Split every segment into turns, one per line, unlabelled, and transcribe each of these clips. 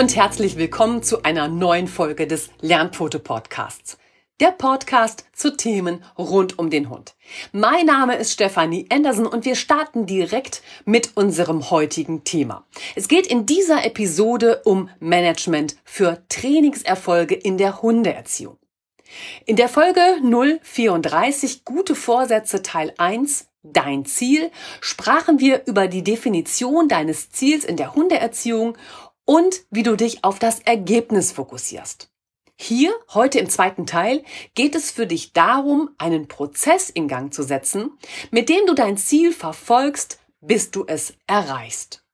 Und herzlich willkommen zu einer neuen Folge des Lernpfote Podcasts. Der Podcast zu Themen rund um den Hund. Mein Name ist Stefanie Anderson und wir starten direkt mit unserem heutigen Thema. Es geht in dieser Episode um Management für Trainingserfolge in der Hundeerziehung. In der Folge 034 Gute Vorsätze Teil 1 Dein Ziel sprachen wir über die Definition deines Ziels in der Hundeerziehung und wie du dich auf das Ergebnis fokussierst. Hier, heute im zweiten Teil, geht es für dich darum, einen Prozess in Gang zu setzen, mit dem du dein Ziel verfolgst, bis du es erreichst.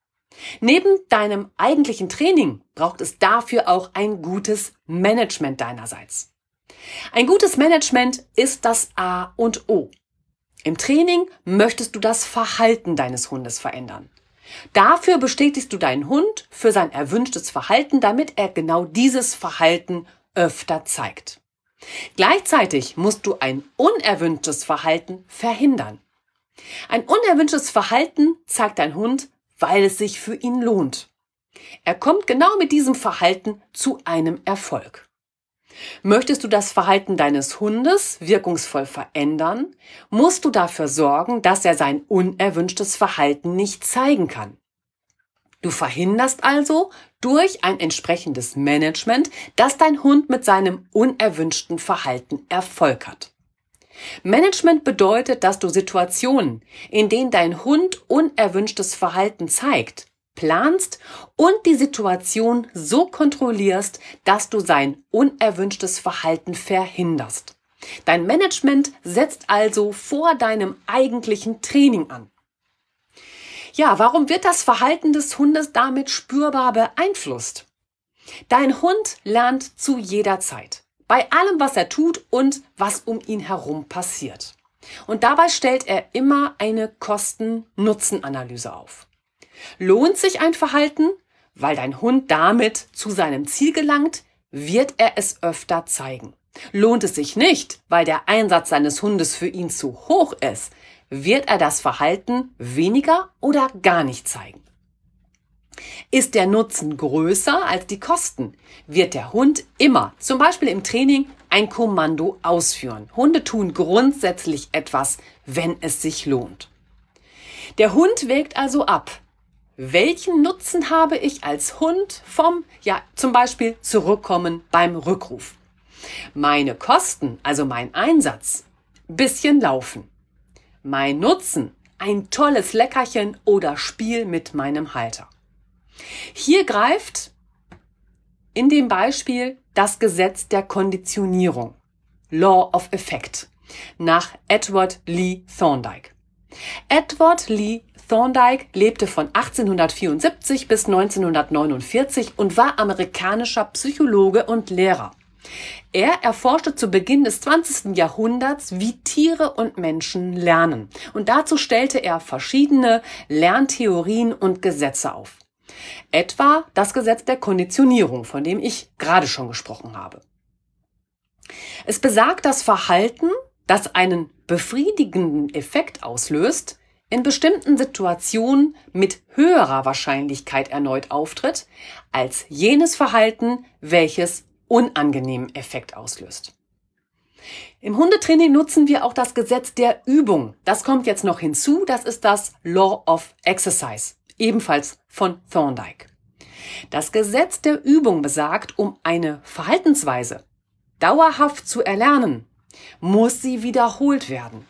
Neben deinem eigentlichen Training braucht es dafür auch ein gutes Management deinerseits. Ein gutes Management ist das A und O. Im Training möchtest du das Verhalten deines Hundes verändern. Dafür bestätigst du deinen Hund für sein erwünschtes Verhalten, damit er genau dieses Verhalten öfter zeigt. Gleichzeitig musst du ein unerwünschtes Verhalten verhindern. Ein unerwünschtes Verhalten zeigt dein Hund, weil es sich für ihn lohnt. Er kommt genau mit diesem Verhalten zu einem Erfolg. Möchtest du das Verhalten deines Hundes wirkungsvoll verändern, musst du dafür sorgen, dass er sein unerwünschtes Verhalten nicht zeigen kann. Du verhinderst also durch ein entsprechendes Management, dass dein Hund mit seinem unerwünschten Verhalten Erfolg hat. Management bedeutet, dass du Situationen, in denen dein Hund unerwünschtes Verhalten zeigt, planst und die Situation so kontrollierst, dass du sein unerwünschtes Verhalten verhinderst. Dein Management setzt also vor deinem eigentlichen Training an. Ja, warum wird das Verhalten des Hundes damit spürbar beeinflusst? Dein Hund lernt zu jeder Zeit, bei allem, was er tut und was um ihn herum passiert. Und dabei stellt er immer eine Kosten-Nutzen-Analyse auf. Lohnt sich ein Verhalten, weil dein Hund damit zu seinem Ziel gelangt, wird er es öfter zeigen. Lohnt es sich nicht, weil der Einsatz seines Hundes für ihn zu hoch ist, wird er das Verhalten weniger oder gar nicht zeigen. Ist der Nutzen größer als die Kosten, wird der Hund immer, zum Beispiel im Training, ein Kommando ausführen. Hunde tun grundsätzlich etwas, wenn es sich lohnt. Der Hund wägt also ab, welchen Nutzen habe ich als Hund vom, ja, zum Beispiel Zurückkommen beim Rückruf? Meine Kosten, also mein Einsatz, bisschen laufen. Mein Nutzen, ein tolles Leckerchen oder Spiel mit meinem Halter. Hier greift in dem Beispiel das Gesetz der Konditionierung, Law of Effect, nach Edward Lee Thorndike. Edward Lee Thorndike lebte von 1874 bis 1949 und war amerikanischer Psychologe und Lehrer. Er erforschte zu Beginn des 20. Jahrhunderts, wie Tiere und Menschen lernen. Und dazu stellte er verschiedene Lerntheorien und Gesetze auf. Etwa das Gesetz der Konditionierung, von dem ich gerade schon gesprochen habe. Es besagt, dass Verhalten, das einen befriedigenden Effekt auslöst, in bestimmten Situationen mit höherer Wahrscheinlichkeit erneut auftritt, als jenes Verhalten, welches unangenehmen Effekt auslöst. Im Hundetraining nutzen wir auch das Gesetz der Übung. Das kommt jetzt noch hinzu. Das ist das Law of Exercise, ebenfalls von Thorndike. Das Gesetz der Übung besagt, um eine Verhaltensweise dauerhaft zu erlernen, muss sie wiederholt werden.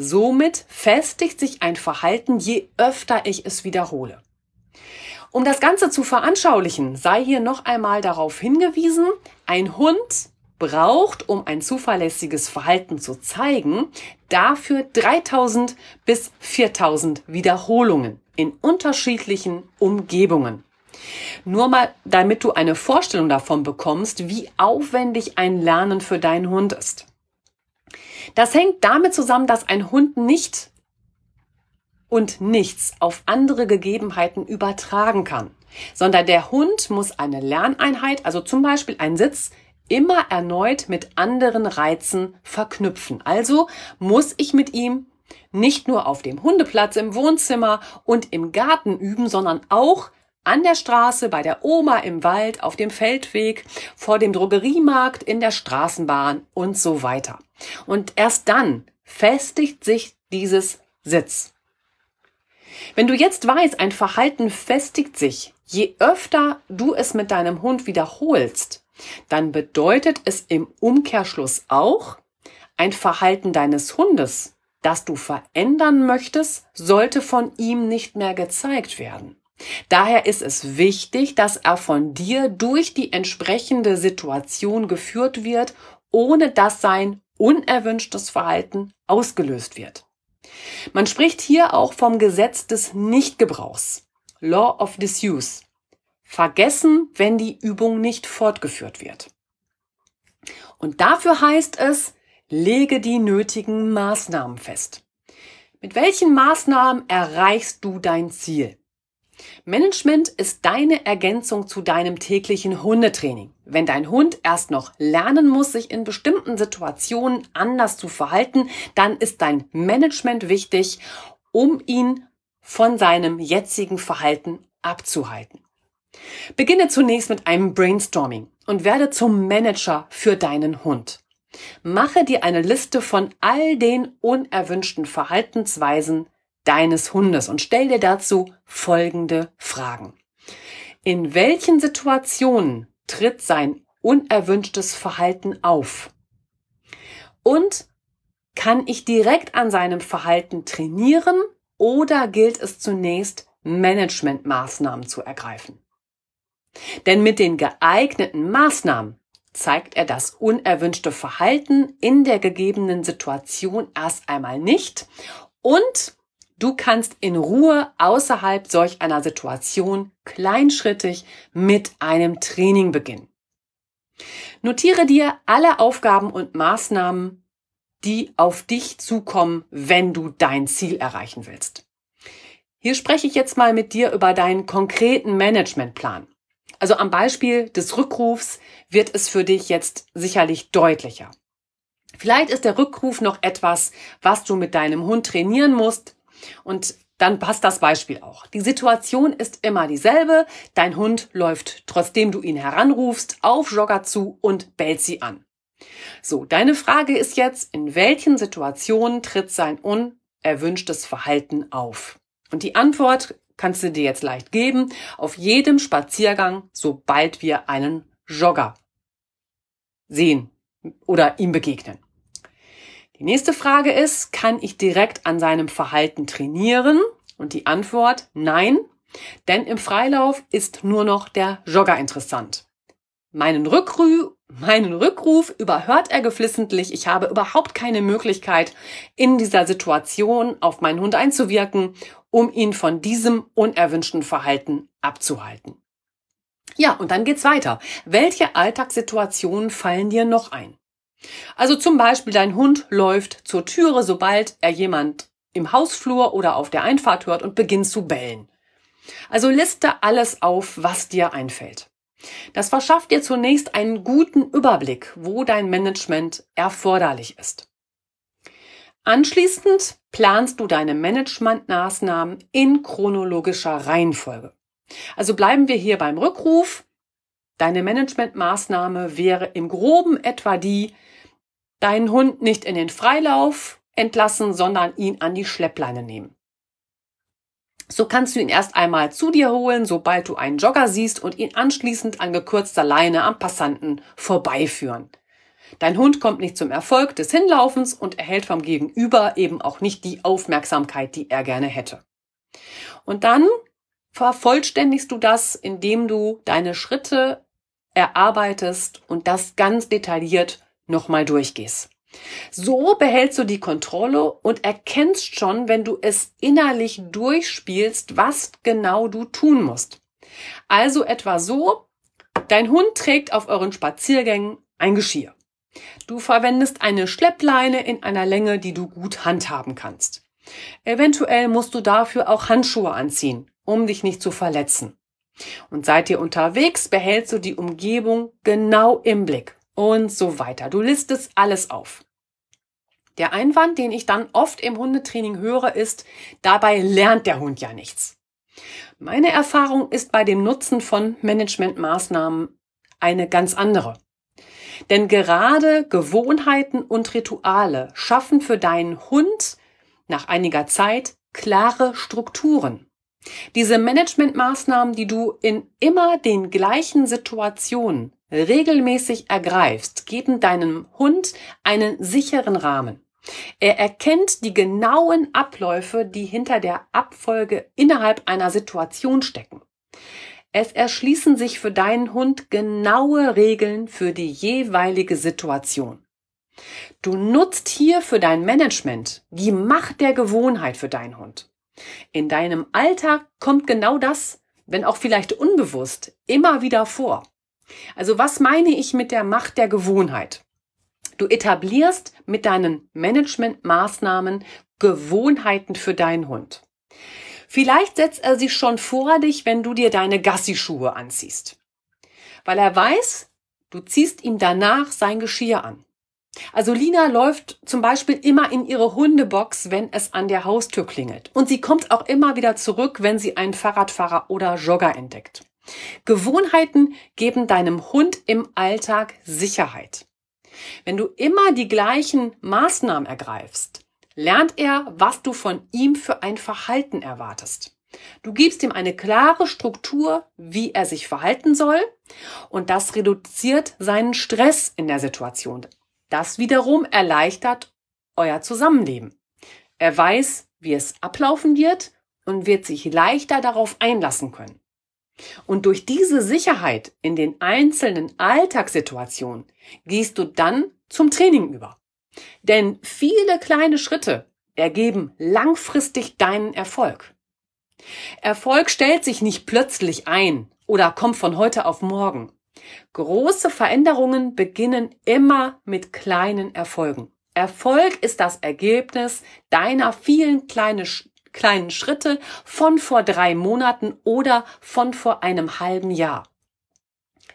Somit festigt sich ein Verhalten, je öfter ich es wiederhole. Um das Ganze zu veranschaulichen, sei hier noch einmal darauf hingewiesen, ein Hund braucht, um ein zuverlässiges Verhalten zu zeigen, dafür 3000 bis 4000 Wiederholungen in unterschiedlichen Umgebungen. Nur mal, damit du eine Vorstellung davon bekommst, wie aufwendig ein Lernen für deinen Hund ist. Das hängt damit zusammen, dass ein Hund nicht und nichts auf andere Gegebenheiten übertragen kann, sondern der Hund muss eine Lerneinheit, also zum Beispiel einen Sitz, immer erneut mit anderen Reizen verknüpfen. Also muss ich mit ihm nicht nur auf dem Hundeplatz, im Wohnzimmer und im Garten üben, sondern auch an der Straße, bei der Oma im Wald, auf dem Feldweg, vor dem Drogeriemarkt, in der Straßenbahn und so weiter. Und erst dann festigt sich dieses Sitz. Wenn du jetzt weißt, ein Verhalten festigt sich, je öfter du es mit deinem Hund wiederholst, dann bedeutet es im Umkehrschluss auch, ein Verhalten deines Hundes, das du verändern möchtest, sollte von ihm nicht mehr gezeigt werden. Daher ist es wichtig, dass er von dir durch die entsprechende Situation geführt wird, ohne dass sein unerwünschtes Verhalten ausgelöst wird. Man spricht hier auch vom Gesetz des Nichtgebrauchs, Law of Disuse. Vergessen, wenn die Übung nicht fortgeführt wird. Und dafür heißt es, lege die nötigen Maßnahmen fest. Mit welchen Maßnahmen erreichst du dein Ziel? Management ist deine Ergänzung zu deinem täglichen Hundetraining. Wenn dein Hund erst noch lernen muss, sich in bestimmten Situationen anders zu verhalten, dann ist dein Management wichtig, um ihn von seinem jetzigen Verhalten abzuhalten. Beginne zunächst mit einem Brainstorming und werde zum Manager für deinen Hund. Mache dir eine Liste von all den unerwünschten Verhaltensweisen deines Hundes und stell dir dazu folgende Fragen. In welchen Situationen tritt sein unerwünschtes Verhalten auf? Und kann ich direkt an seinem Verhalten trainieren oder gilt es zunächst, Managementmaßnahmen zu ergreifen? Denn mit den geeigneten Maßnahmen zeigt er das unerwünschte Verhalten in der gegebenen Situation erst einmal nicht und Du kannst in Ruhe außerhalb solch einer Situation kleinschrittig mit einem Training beginnen. Notiere dir alle Aufgaben und Maßnahmen, die auf dich zukommen, wenn du dein Ziel erreichen willst. Hier spreche ich jetzt mal mit dir über deinen konkreten Managementplan. Also am Beispiel des Rückrufs wird es für dich jetzt sicherlich deutlicher. Vielleicht ist der Rückruf noch etwas, was du mit deinem Hund trainieren musst, und dann passt das Beispiel auch. Die Situation ist immer dieselbe. Dein Hund läuft, trotzdem du ihn heranrufst, auf Jogger zu und bellt sie an. So, deine Frage ist jetzt, in welchen Situationen tritt sein unerwünschtes Verhalten auf? Und die Antwort kannst du dir jetzt leicht geben. Auf jedem Spaziergang, sobald wir einen Jogger sehen oder ihm begegnen. Die nächste Frage ist, kann ich direkt an seinem Verhalten trainieren? Und die Antwort, nein, denn im Freilauf ist nur noch der Jogger interessant. Meinen, Rückru meinen Rückruf überhört er geflissentlich. Ich habe überhaupt keine Möglichkeit, in dieser Situation auf meinen Hund einzuwirken, um ihn von diesem unerwünschten Verhalten abzuhalten. Ja, und dann geht's weiter. Welche Alltagssituationen fallen dir noch ein? Also zum Beispiel dein Hund läuft zur Türe, sobald er jemand im Hausflur oder auf der Einfahrt hört und beginnt zu bellen. Also liste alles auf, was dir einfällt. Das verschafft dir zunächst einen guten Überblick, wo dein Management erforderlich ist. Anschließend planst du deine Managementmaßnahmen in chronologischer Reihenfolge. Also bleiben wir hier beim Rückruf. Deine Managementmaßnahme wäre im groben etwa die, deinen Hund nicht in den Freilauf entlassen, sondern ihn an die Schleppleine nehmen. So kannst du ihn erst einmal zu dir holen, sobald du einen Jogger siehst und ihn anschließend an gekürzter Leine am Passanten vorbeiführen. Dein Hund kommt nicht zum Erfolg des Hinlaufens und erhält vom Gegenüber eben auch nicht die Aufmerksamkeit, die er gerne hätte. Und dann vervollständigst du das, indem du deine Schritte erarbeitest und das ganz detailliert nochmal durchgehst. So behältst du die Kontrolle und erkennst schon, wenn du es innerlich durchspielst, was genau du tun musst. Also etwa so, dein Hund trägt auf euren Spaziergängen ein Geschirr. Du verwendest eine Schleppleine in einer Länge, die du gut handhaben kannst. Eventuell musst du dafür auch Handschuhe anziehen, um dich nicht zu verletzen. Und seid ihr unterwegs, behältst du die Umgebung genau im Blick und so weiter. Du listest alles auf. Der Einwand, den ich dann oft im Hundetraining höre, ist, dabei lernt der Hund ja nichts. Meine Erfahrung ist bei dem Nutzen von Managementmaßnahmen eine ganz andere. Denn gerade Gewohnheiten und Rituale schaffen für deinen Hund nach einiger Zeit klare Strukturen. Diese Managementmaßnahmen, die du in immer den gleichen Situationen regelmäßig ergreifst, geben deinem Hund einen sicheren Rahmen. Er erkennt die genauen Abläufe, die hinter der Abfolge innerhalb einer Situation stecken. Es erschließen sich für deinen Hund genaue Regeln für die jeweilige Situation. Du nutzt hier für dein Management die Macht der Gewohnheit für deinen Hund. In deinem Alltag kommt genau das, wenn auch vielleicht unbewusst, immer wieder vor. Also was meine ich mit der Macht der Gewohnheit? Du etablierst mit deinen Managementmaßnahmen Gewohnheiten für deinen Hund. Vielleicht setzt er sie schon vor dich, wenn du dir deine Gassischuhe anziehst. Weil er weiß, du ziehst ihm danach sein Geschirr an. Also Lina läuft zum Beispiel immer in ihre Hundebox, wenn es an der Haustür klingelt. Und sie kommt auch immer wieder zurück, wenn sie einen Fahrradfahrer oder Jogger entdeckt. Gewohnheiten geben deinem Hund im Alltag Sicherheit. Wenn du immer die gleichen Maßnahmen ergreifst, lernt er, was du von ihm für ein Verhalten erwartest. Du gibst ihm eine klare Struktur, wie er sich verhalten soll, und das reduziert seinen Stress in der Situation. Das wiederum erleichtert euer Zusammenleben. Er weiß, wie es ablaufen wird und wird sich leichter darauf einlassen können. Und durch diese Sicherheit in den einzelnen Alltagssituationen gehst du dann zum Training über. Denn viele kleine Schritte ergeben langfristig deinen Erfolg. Erfolg stellt sich nicht plötzlich ein oder kommt von heute auf morgen. Große Veränderungen beginnen immer mit kleinen Erfolgen. Erfolg ist das Ergebnis deiner vielen kleine, kleinen Schritte von vor drei Monaten oder von vor einem halben Jahr.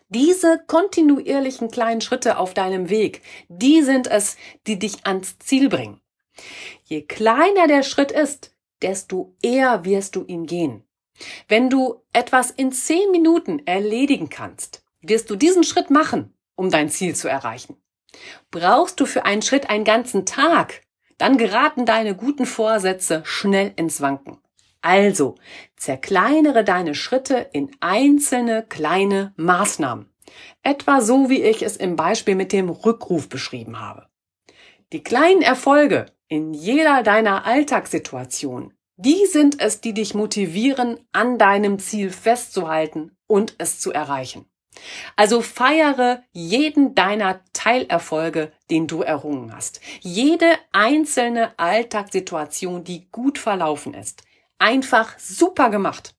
Diese kontinuierlichen kleinen Schritte auf deinem Weg, die sind es, die dich ans Ziel bringen. Je kleiner der Schritt ist, desto eher wirst du ihn gehen. Wenn du etwas in zehn Minuten erledigen kannst, wirst du diesen Schritt machen, um dein Ziel zu erreichen. Brauchst du für einen Schritt einen ganzen Tag, dann geraten deine guten Vorsätze schnell ins Wanken. Also, zerkleinere deine Schritte in einzelne kleine Maßnahmen. Etwa so, wie ich es im Beispiel mit dem Rückruf beschrieben habe. Die kleinen Erfolge in jeder deiner Alltagssituation, die sind es, die dich motivieren, an deinem Ziel festzuhalten und es zu erreichen. Also feiere jeden deiner Teilerfolge, den du errungen hast. Jede einzelne Alltagssituation, die gut verlaufen ist. Einfach super gemacht.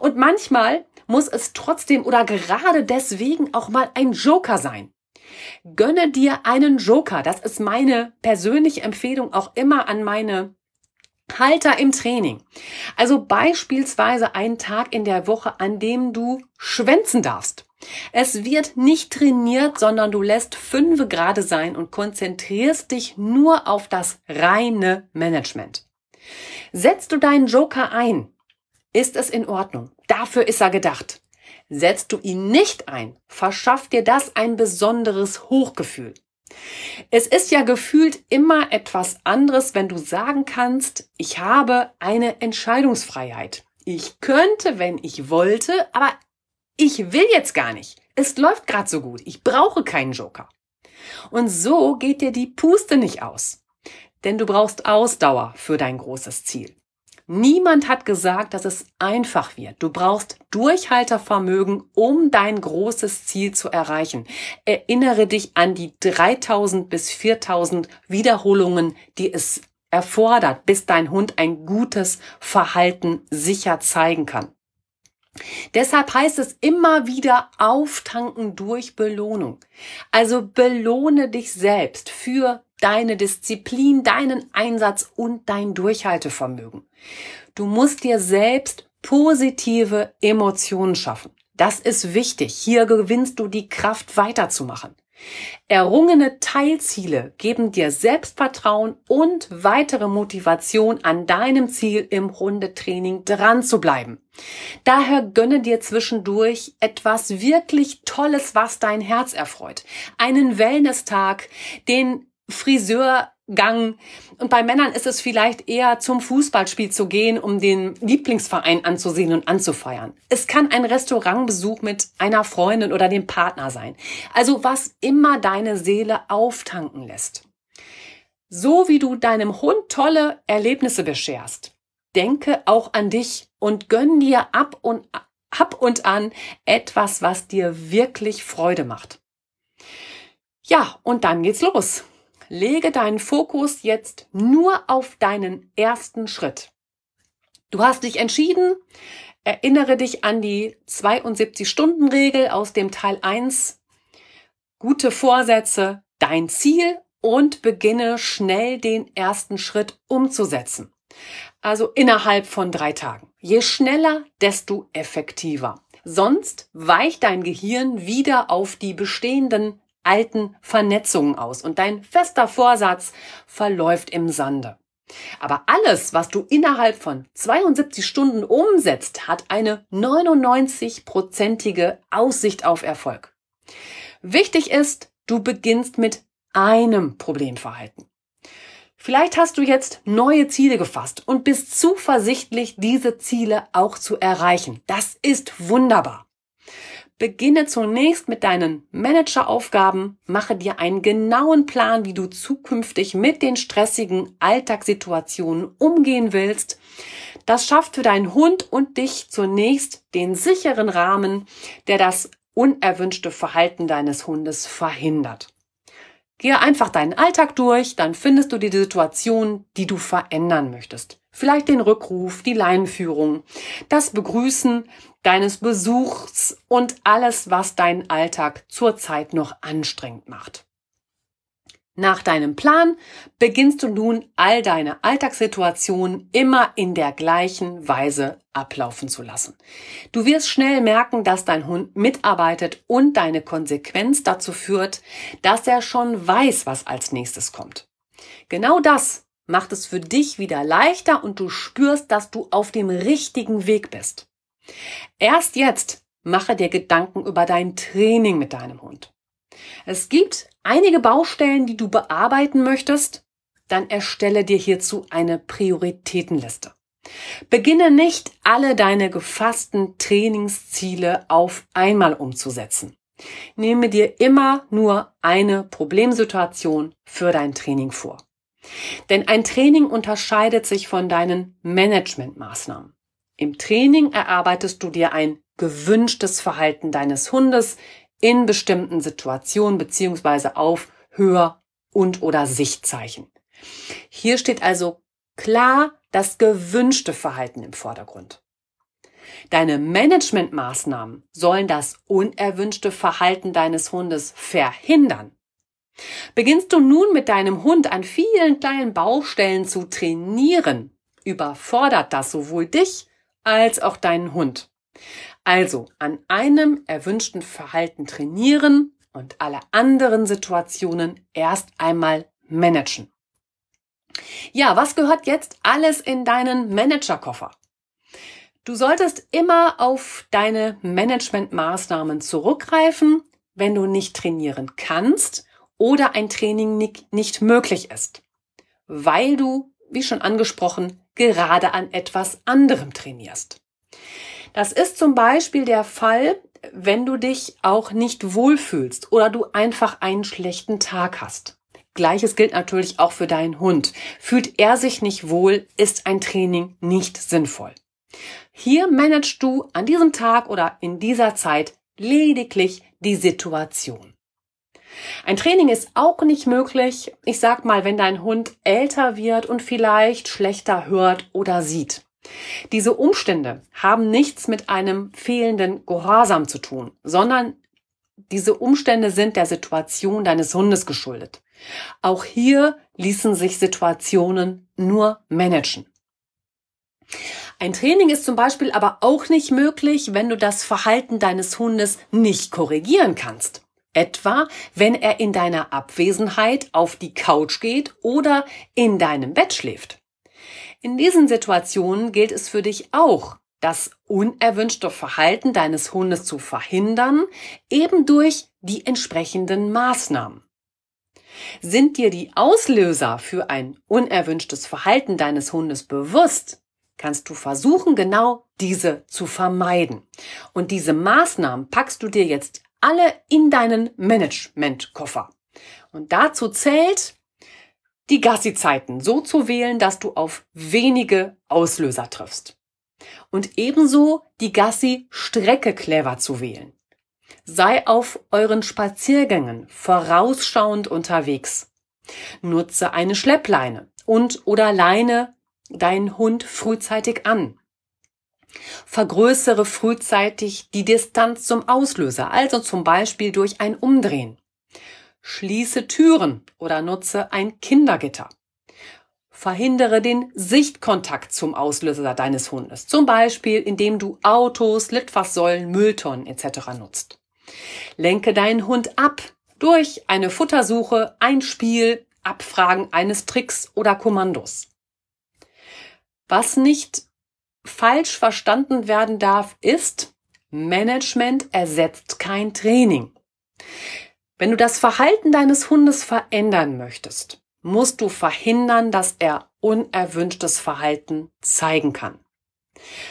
Und manchmal muss es trotzdem oder gerade deswegen auch mal ein Joker sein. Gönne dir einen Joker. Das ist meine persönliche Empfehlung auch immer an meine Halter im Training. Also beispielsweise einen Tag in der Woche, an dem du schwänzen darfst. Es wird nicht trainiert, sondern du lässt fünf gerade sein und konzentrierst dich nur auf das reine Management. Setzt du deinen Joker ein, ist es in Ordnung. Dafür ist er gedacht. Setzt du ihn nicht ein, verschafft dir das ein besonderes Hochgefühl. Es ist ja gefühlt immer etwas anderes, wenn du sagen kannst, ich habe eine Entscheidungsfreiheit. Ich könnte, wenn ich wollte, aber ich will jetzt gar nicht. Es läuft gerade so gut. Ich brauche keinen Joker. Und so geht dir die Puste nicht aus. Denn du brauchst Ausdauer für dein großes Ziel. Niemand hat gesagt, dass es einfach wird. Du brauchst Durchhaltervermögen, um dein großes Ziel zu erreichen. Erinnere dich an die 3000 bis 4000 Wiederholungen, die es erfordert, bis dein Hund ein gutes Verhalten sicher zeigen kann. Deshalb heißt es immer wieder auftanken durch Belohnung. Also belohne dich selbst für deine Disziplin, deinen Einsatz und dein Durchhaltevermögen. Du musst dir selbst positive Emotionen schaffen. Das ist wichtig. Hier gewinnst du die Kraft weiterzumachen. Errungene Teilziele geben dir Selbstvertrauen und weitere Motivation, an deinem Ziel im Hundetraining dran zu bleiben. Daher gönne dir zwischendurch etwas wirklich Tolles, was dein Herz erfreut. Einen Wellness-Tag, den Friseurgang. Und bei Männern ist es vielleicht eher zum Fußballspiel zu gehen, um den Lieblingsverein anzusehen und anzufeiern. Es kann ein Restaurantbesuch mit einer Freundin oder dem Partner sein. Also was immer deine Seele auftanken lässt. So wie du deinem Hund tolle Erlebnisse bescherst, denke auch an dich und gönn dir ab und ab und an etwas, was dir wirklich Freude macht. Ja, und dann geht's los. Lege deinen Fokus jetzt nur auf deinen ersten Schritt. Du hast dich entschieden, erinnere dich an die 72-Stunden-Regel aus dem Teil 1. Gute Vorsätze, dein Ziel und beginne schnell den ersten Schritt umzusetzen. Also innerhalb von drei Tagen. Je schneller, desto effektiver. Sonst weicht dein Gehirn wieder auf die bestehenden alten Vernetzungen aus und dein fester Vorsatz verläuft im Sande. Aber alles, was du innerhalb von 72 Stunden umsetzt, hat eine 99-prozentige Aussicht auf Erfolg. Wichtig ist, du beginnst mit einem Problemverhalten. Vielleicht hast du jetzt neue Ziele gefasst und bist zuversichtlich, diese Ziele auch zu erreichen. Das ist wunderbar. Beginne zunächst mit deinen Manageraufgaben, mache dir einen genauen Plan, wie du zukünftig mit den stressigen Alltagssituationen umgehen willst. Das schafft für deinen Hund und dich zunächst den sicheren Rahmen, der das unerwünschte Verhalten deines Hundes verhindert. Gehe einfach deinen Alltag durch, dann findest du die Situation, die du verändern möchtest. Vielleicht den Rückruf, die Leinenführung, das Begrüßen deines Besuchs und alles, was deinen Alltag zurzeit noch anstrengend macht. Nach deinem Plan beginnst du nun all deine Alltagssituationen immer in der gleichen Weise ablaufen zu lassen. Du wirst schnell merken, dass dein Hund mitarbeitet und deine Konsequenz dazu führt, dass er schon weiß, was als nächstes kommt. Genau das macht es für dich wieder leichter und du spürst, dass du auf dem richtigen Weg bist. Erst jetzt mache dir Gedanken über dein Training mit deinem Hund. Es gibt einige Baustellen, die du bearbeiten möchtest, dann erstelle dir hierzu eine Prioritätenliste. Beginne nicht alle deine gefassten Trainingsziele auf einmal umzusetzen. Nehme dir immer nur eine Problemsituation für dein Training vor. Denn ein Training unterscheidet sich von deinen Managementmaßnahmen. Im Training erarbeitest du dir ein gewünschtes Verhalten deines Hundes in bestimmten Situationen beziehungsweise auf Hör- und oder Sichtzeichen. Hier steht also klar das gewünschte Verhalten im Vordergrund. Deine Managementmaßnahmen sollen das unerwünschte Verhalten deines Hundes verhindern. Beginnst du nun mit deinem Hund an vielen kleinen Baustellen zu trainieren, überfordert das sowohl dich als auch deinen Hund. Also an einem erwünschten Verhalten trainieren und alle anderen Situationen erst einmal managen. Ja, was gehört jetzt alles in deinen Managerkoffer? Du solltest immer auf deine Managementmaßnahmen zurückgreifen, wenn du nicht trainieren kannst oder ein Training nicht möglich ist, weil du, wie schon angesprochen, gerade an etwas anderem trainierst. Das ist zum Beispiel der Fall, wenn du dich auch nicht wohlfühlst oder du einfach einen schlechten Tag hast. Gleiches gilt natürlich auch für deinen Hund. Fühlt er sich nicht wohl, ist ein Training nicht sinnvoll. Hier managst du an diesem Tag oder in dieser Zeit lediglich die Situation. Ein Training ist auch nicht möglich, ich sag mal, wenn dein Hund älter wird und vielleicht schlechter hört oder sieht. Diese Umstände haben nichts mit einem fehlenden Gehorsam zu tun, sondern diese Umstände sind der Situation deines Hundes geschuldet. Auch hier ließen sich Situationen nur managen. Ein Training ist zum Beispiel aber auch nicht möglich, wenn du das Verhalten deines Hundes nicht korrigieren kannst. Etwa, wenn er in deiner Abwesenheit auf die Couch geht oder in deinem Bett schläft. In diesen Situationen gilt es für dich auch, das unerwünschte Verhalten deines Hundes zu verhindern, eben durch die entsprechenden Maßnahmen. Sind dir die Auslöser für ein unerwünschtes Verhalten deines Hundes bewusst, kannst du versuchen, genau diese zu vermeiden. Und diese Maßnahmen packst du dir jetzt alle in deinen Managementkoffer. Und dazu zählt, die Gassi-Zeiten so zu wählen, dass du auf wenige Auslöser triffst. Und ebenso die Gassi-Strecke clever zu wählen. Sei auf euren Spaziergängen vorausschauend unterwegs. Nutze eine Schleppleine und oder Leine deinen Hund frühzeitig an. Vergrößere frühzeitig die Distanz zum Auslöser, also zum Beispiel durch ein Umdrehen. Schließe Türen oder nutze ein Kindergitter. Verhindere den Sichtkontakt zum Auslöser deines Hundes, zum Beispiel indem du Autos, Litfaßsäulen, Mülltonnen etc. nutzt. Lenke deinen Hund ab durch eine Futtersuche, ein Spiel, Abfragen eines Tricks oder Kommandos. Was nicht falsch verstanden werden darf, ist, Management ersetzt kein Training. Wenn du das Verhalten deines Hundes verändern möchtest, musst du verhindern, dass er unerwünschtes Verhalten zeigen kann.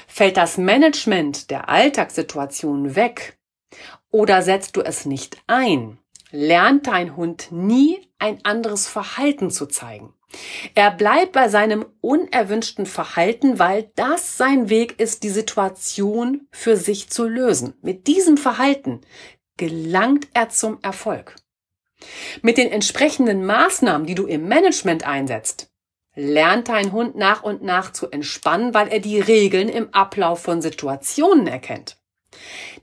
Fällt das Management der Alltagssituation weg oder setzt du es nicht ein, lernt dein Hund nie ein anderes Verhalten zu zeigen. Er bleibt bei seinem unerwünschten Verhalten, weil das sein Weg ist, die Situation für sich zu lösen. Mit diesem Verhalten gelangt er zum Erfolg. Mit den entsprechenden Maßnahmen, die du im Management einsetzt, lernt dein Hund nach und nach zu entspannen, weil er die Regeln im Ablauf von Situationen erkennt.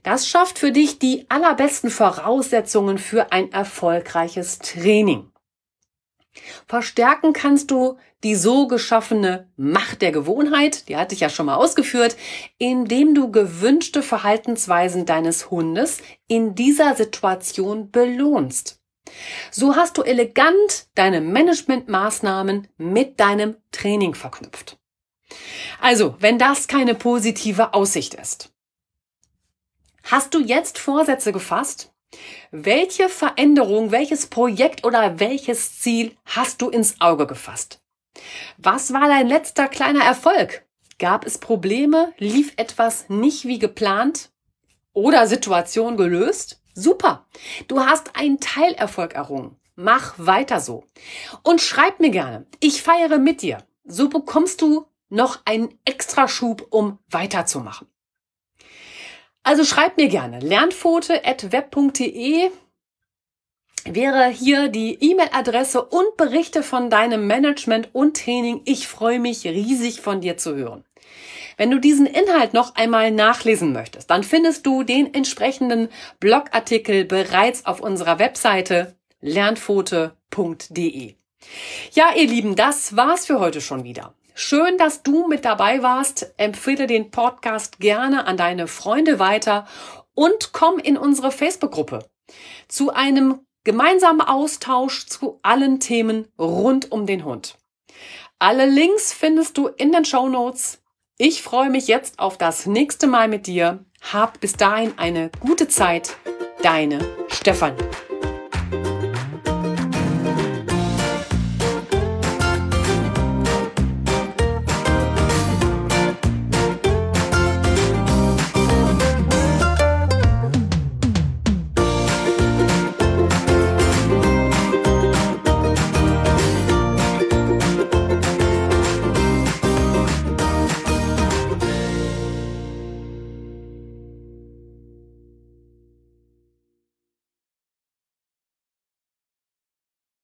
Das schafft für dich die allerbesten Voraussetzungen für ein erfolgreiches Training. Verstärken kannst du die so geschaffene Macht der Gewohnheit, die hatte ich ja schon mal ausgeführt, indem du gewünschte Verhaltensweisen deines Hundes in dieser Situation belohnst. So hast du elegant deine Managementmaßnahmen mit deinem Training verknüpft. Also, wenn das keine positive Aussicht ist, hast du jetzt Vorsätze gefasst? Welche Veränderung, welches Projekt oder welches Ziel hast du ins Auge gefasst? Was war dein letzter kleiner Erfolg? Gab es Probleme? Lief etwas nicht wie geplant? Oder Situation gelöst? Super! Du hast einen Teilerfolg errungen. Mach weiter so. Und schreib mir gerne. Ich feiere mit dir. So bekommst du noch einen Extraschub, um weiterzumachen. Also schreib mir gerne. Lernpfote.web.de wäre hier die E-Mail-Adresse und Berichte von deinem Management und Training. Ich freue mich riesig von dir zu hören. Wenn du diesen Inhalt noch einmal nachlesen möchtest, dann findest du den entsprechenden Blogartikel bereits auf unserer Webseite lernpfote.de. Ja, ihr Lieben, das war's für heute schon wieder. Schön, dass du mit dabei warst. Empfehle den Podcast gerne an deine Freunde weiter und komm in unsere Facebook-Gruppe zu einem gemeinsamen Austausch zu allen Themen rund um den Hund. Alle Links findest du in den Show Notes. Ich freue mich jetzt auf das nächste Mal mit dir. Hab bis dahin eine gute Zeit. Deine Stefanie.